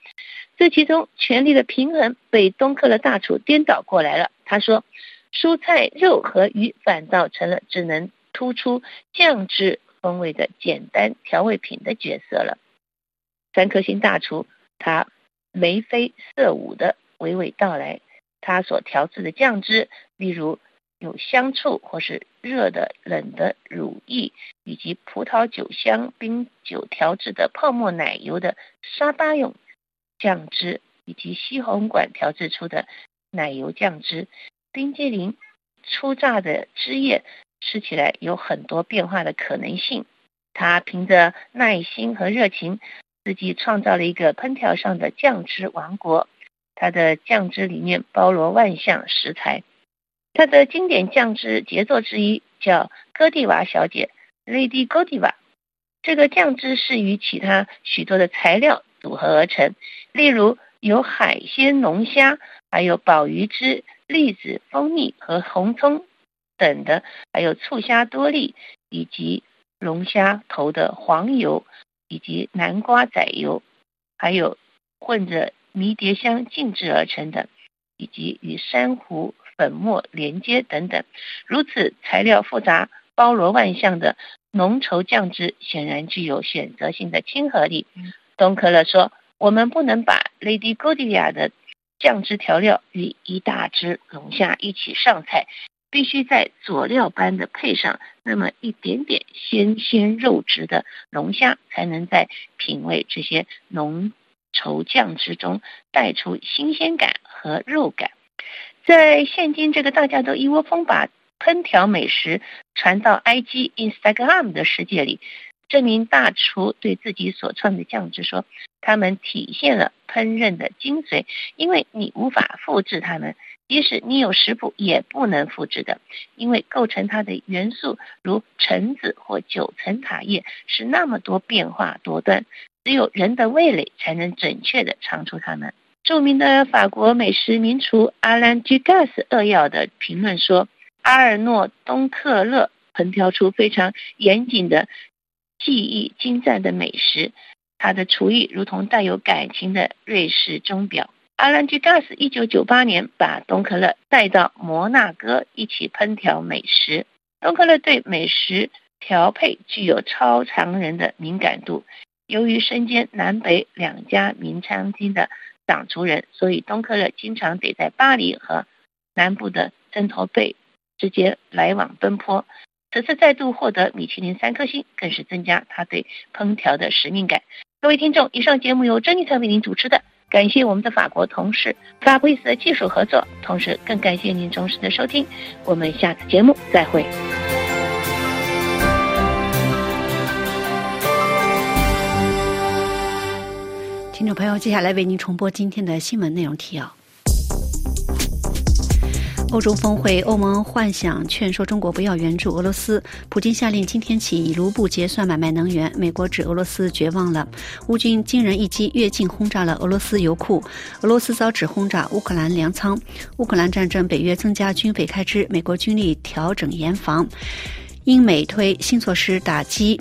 这其中权力的平衡被东克的大厨颠倒过来了。他说，蔬菜、肉和鱼反倒成了只能突出酱汁。”风味的简单调味品的角色了。三颗星大厨他眉飞色舞的娓娓道来，他所调制的酱汁，例如有香醋或是热的、冷的乳液，以及葡萄酒香冰酒调制的泡沫奶油的沙巴用酱汁，以及西红馆调制出的奶油酱汁、冰激凌初榨的汁液。吃起来有很多变化的可能性。他凭着耐心和热情，自己创造了一个烹调上的酱汁王国。他的酱汁里面包罗万象食材。他的经典酱汁杰作之一叫哥蒂瓦小姐 （Lady Godiva）。这个酱汁是与其他许多的材料组合而成，例如有海鲜龙虾，还有鲍鱼汁、栗子、蜂蜜和红葱。等的，还有醋虾多粒，以及龙虾头的黄油，以及南瓜仔油，还有混着迷迭香浸制而成的，以及与珊瑚粉末连接等等。如此材料复杂、包罗万象的浓稠酱汁，显然具有选择性的亲和力。东可乐说：“我们不能把 Lady Godiva 的酱汁调料与一大只龙虾一起上菜。”必须在佐料般的配上那么一点点鲜鲜肉质的龙虾，才能在品味这些浓稠酱汁中带出新鲜感和肉感。在现今这个大家都一窝蜂把烹调美食传到 IG、Instagram 的世界里，这名大厨对自己所创的酱汁说：“他们体现了烹饪的精髓，因为你无法复制他们。”即使你有食谱，也不能复制的，因为构成它的元素如橙子或九层塔叶是那么多变化多端，只有人的味蕾才能准确的尝出它们。著名的法国美食名厨阿兰·居盖斯扼要的评论说：“阿尔诺·东克勒烹调出非常严谨的、技艺精湛的美食，他的厨艺如同带有感情的瑞士钟表。”阿兰·居加斯一九九八年把东克勒带到摩纳哥一起烹调美食。东克勒对美食调配具有超常人的敏感度。由于身兼南北两家名餐厅的掌厨人，所以东克勒经常得在巴黎和南部的镇头贝之间来往奔波。此次再度获得米其林三颗星，更是增加他对烹调的使命感。各位听众，以上节目由珍妮特为您主持的。感谢我们的法国同事法布斯的技术合作，同时更感谢您忠实的收听。我们下次节目再会。听众朋友，接下来为您重播今天的新闻内容提要。欧洲峰会，欧盟幻想劝说中国不要援助俄罗斯。普京下令今天起以卢布结算买卖能源。美国指俄罗斯绝望了。乌军惊人一击越境轰炸了俄罗斯油库。俄罗斯遭指轰炸乌克兰粮仓。乌克兰战争，北约增加军费开支。美国军力调整严防。英美推新措施打击。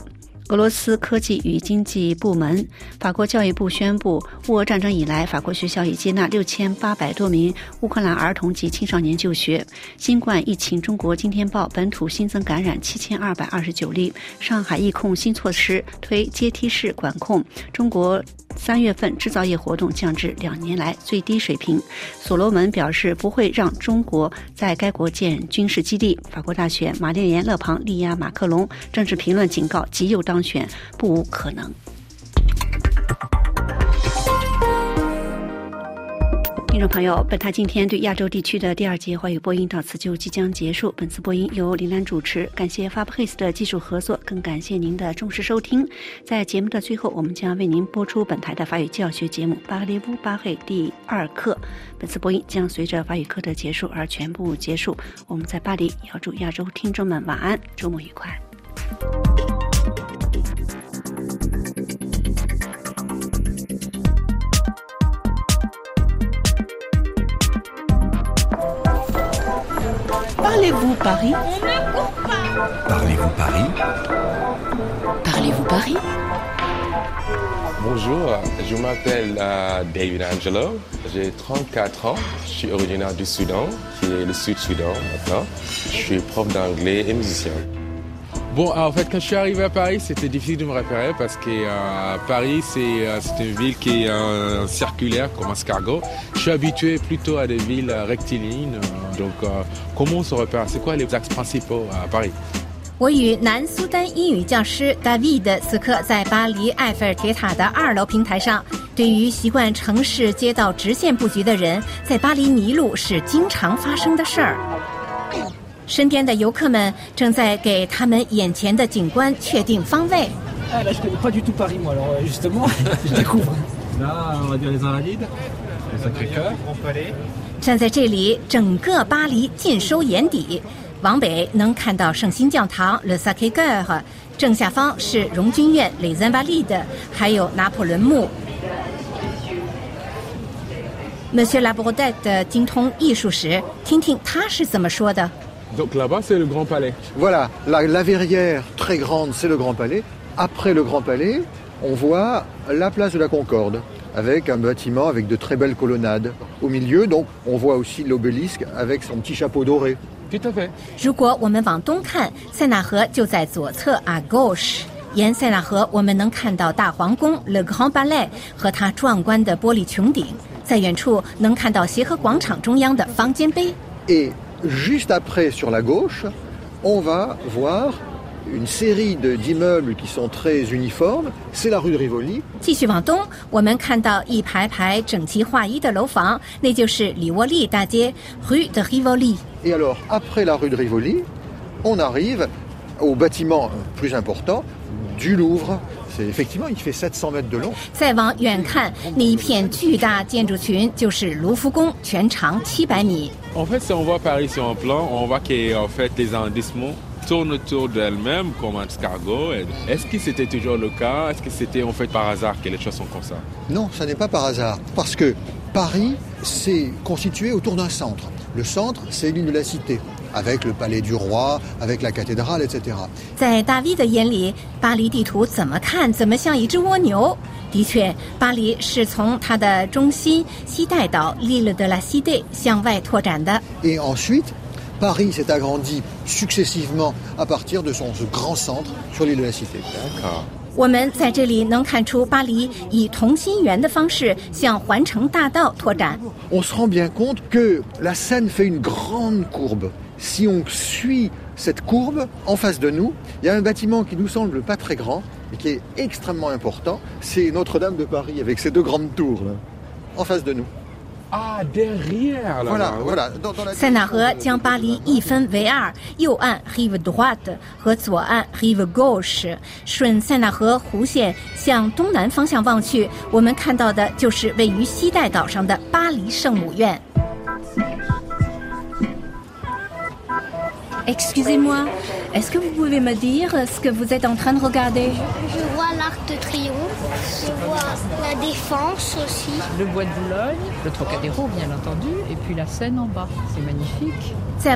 俄罗斯科技与经济部门，法国教育部宣布，乌俄战争以来，法国学校已接纳六千八百多名乌克兰儿童及青少年就学。新冠疫情，中国今天报本土新增感染七千二百二十九例。上海疫控新措施推阶梯式管控。中国。三月份制造业活动降至两年来最低水平。所罗门表示不会让中国在该国建军事基地。法国大选，玛丽莲·勒庞力压马克龙。政治评论警告，极右当选不无可能。听众朋友，本台今天对亚洲地区的第二节华语播音到此就即将结束。本次播音由林兰主持，感谢 Fabris 的技术合作，更感谢您的重视收听。在节目的最后，我们将为您播出本台的法语教学节目《巴黎乌巴黑》第二课。本次播音将随着法语课的结束而全部结束。我们在巴黎，要祝亚洲听众们晚安，周末愉快。Parlez-vous Paris? Parlez-vous Paris? Parlez-vous Paris? Bonjour, je m'appelle euh, David Angelo, j'ai 34 ans, je suis originaire du Soudan, qui est le Sud-Soudan maintenant. Je suis prof d'anglais et musicien. Bon, en fait, quand je suis arrivé à Paris, c'était difficile de me repérer parce que euh, Paris, euh, c'est une ville qui est euh, circulaire comme escargot. Je suis habitué plutôt à des villes rectilignes. donc, comment on se repère C'est quoi les axes principaux à Paris 我与南苏丹英语教师 David 此刻在巴黎埃菲尔铁塔的二楼平台上。对于习惯城市街道直线布局的人，在巴黎迷路是经常发生的事儿。 身边的游客们正在给他们眼前的景观确定方位。站在这里，整个巴黎尽收眼底。往北能看到圣心教堂 Le Sacré-Cœur，正下方是荣军院 Les Invalides，还有拿破仑墓。Monsieur Labordette 精通艺术史，听听他是怎么说的。Donc là-bas, c'est le Grand Palais. Voilà, la, la verrière très grande, c'est le Grand Palais. Après le Grand Palais, on voit la place de la Concorde, avec un bâtiment avec de très belles colonnades. Au milieu, donc, on voit aussi l'obélisque avec son petit chapeau doré. Tout à fait. 如果我们往东看，塞纳河就在左侧，à gauche。沿塞纳河，我们能看到大皇宫 Le Grand Palais 和它壮观的玻璃穹顶，在远处能看到协和广场中央的方尖碑。Et juste après, sur la gauche, on va voir une série d'immeubles qui sont très uniformes. C'est la rue de Rivoli. 继续往东，我们看到一排排整齐划一的楼房，那就是里沃利大街 （Rue de Rivoli）。 Et alors, après la rue de Rivoli, on arrive au bâtiment plus important du Louvre. C'est effectivement, il fait 700 mètres de long. 再往远看，那一片巨大建筑群就是卢浮宫，全长七百米。 En fait, si on voit Paris sur un plan, on voit que en fait, les arrondissements tournent autour d'elles-mêmes comme un escargot. Est-ce que c'était toujours le cas Est-ce que c'était en fait par hasard que les choses sont comme ça Non, ça n'est pas par hasard. Parce que Paris s'est constitué autour d'un centre. Le centre, c'est l'île de la Cité, avec le palais du roi, avec la cathédrale, etc. 在大 V 的眼里，巴黎地图怎么看怎么像一只蜗牛。的确，巴黎是从它的中心西带岛 l'île de la Cité 向外拓展的。 Et ensuite, Paris s'est agrandi successivement à partir de son ce grand centre sur l'île de la Cité. D'accord. 我们在这里能看出巴黎以同心圆的方式向环城大道拓展。 On se rend bien compte que la Seine fait une grande courbe. Si on suit cette courbe, en face de nous, il y a un bâtiment qui nous semble pas très grand, mais qui est extrêmement important. C'est Notre-Dame de Paris avec ses deux grandes tours là, en face de nous. Ah, derrière là. Voilà, voilà. Dans, dans la 塞纳河将巴黎一分为二，右岸 rive droite 和左岸 rive gauche。顺塞纳河弧线向东南方向望去，我们看到的就是位于西带岛上的巴黎圣母院。 Excusez-moi, est-ce que vous pouvez me dire ce que vous êtes en train de regarder? Je, vois l'Arc de Triomphe, je vois la Défense aussi. Le bois de Boulogne, le Trocadéro bien entendu, et puis la Seine en bas. C'est magnifique. C'est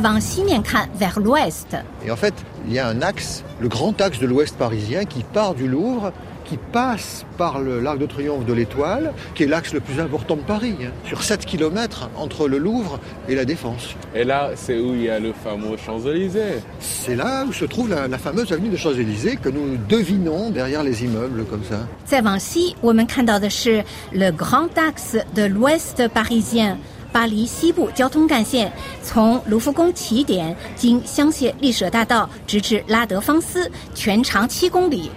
vers l'ouest. Et en fait, il y a un axe, le grand axe de l'ouest parisien qui part du Louvre qui passe par le l'Arc de Triomphe de l'Étoile, qui est l'axe le plus important de Paris, hein, sur 7 km entre le Louvre et la Défense. Et là, c'est où il y a le fameux Champs-Élysées. C'est là où se trouve la, la fameuse avenue des Champs-Élysées que nous devinons derrière les immeubles comme ça. 再往西，我们看到的是 le grand axe de l'ouest parisien。巴黎西部交通干线从卢浮宫起点，经香榭丽舍大道直至拉德芳斯，全长七公里。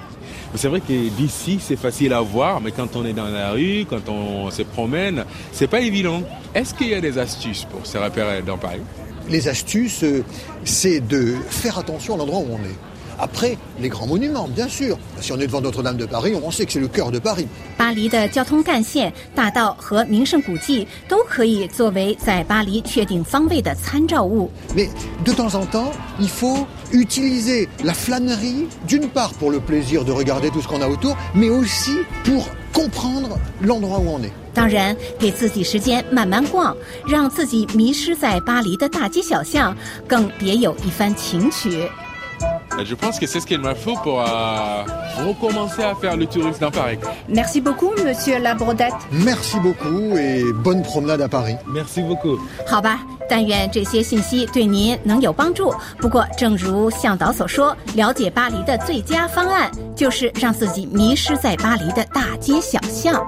C'est vrai que d'ici, c'est facile à voir, mais quand on est dans la rue, quand on se promène, c'est pas évident. Est-ce qu'il y a des astuces pour se repérer dans Paris? Les astuces, euh, c'est de faire attention à l'endroit où on est. Après, les grands monuments, bien sûr. Si on est devant Notre-Dame de Paris, on sait que c'est le cœur de Paris. 巴黎的交通干线、大道和名胜古迹都可以作为在巴黎确定方位的参照物。 Mais de temps en temps, il faut utiliser la flânerie, d'une part pour le plaisir de regarder tout ce qu'on a autour, mais aussi pour comprendre l'endroit où on est. 当然，给自己时间慢慢逛，让自己迷失在巴黎的大街小巷，更别有一番情趣。 Je pense que c'est ce qu'il me faut pour euh, recommencer à faire le tourisme dans Paris. Merci beaucoup, Monsieur Labordette. Merci beaucoup et bonne promenade à Paris. Merci beaucoup. 好吧，但愿这些信息对您能有帮助。不过，正如向导所说，了解巴黎的最佳方案就是让自己迷失在巴黎的大街小巷。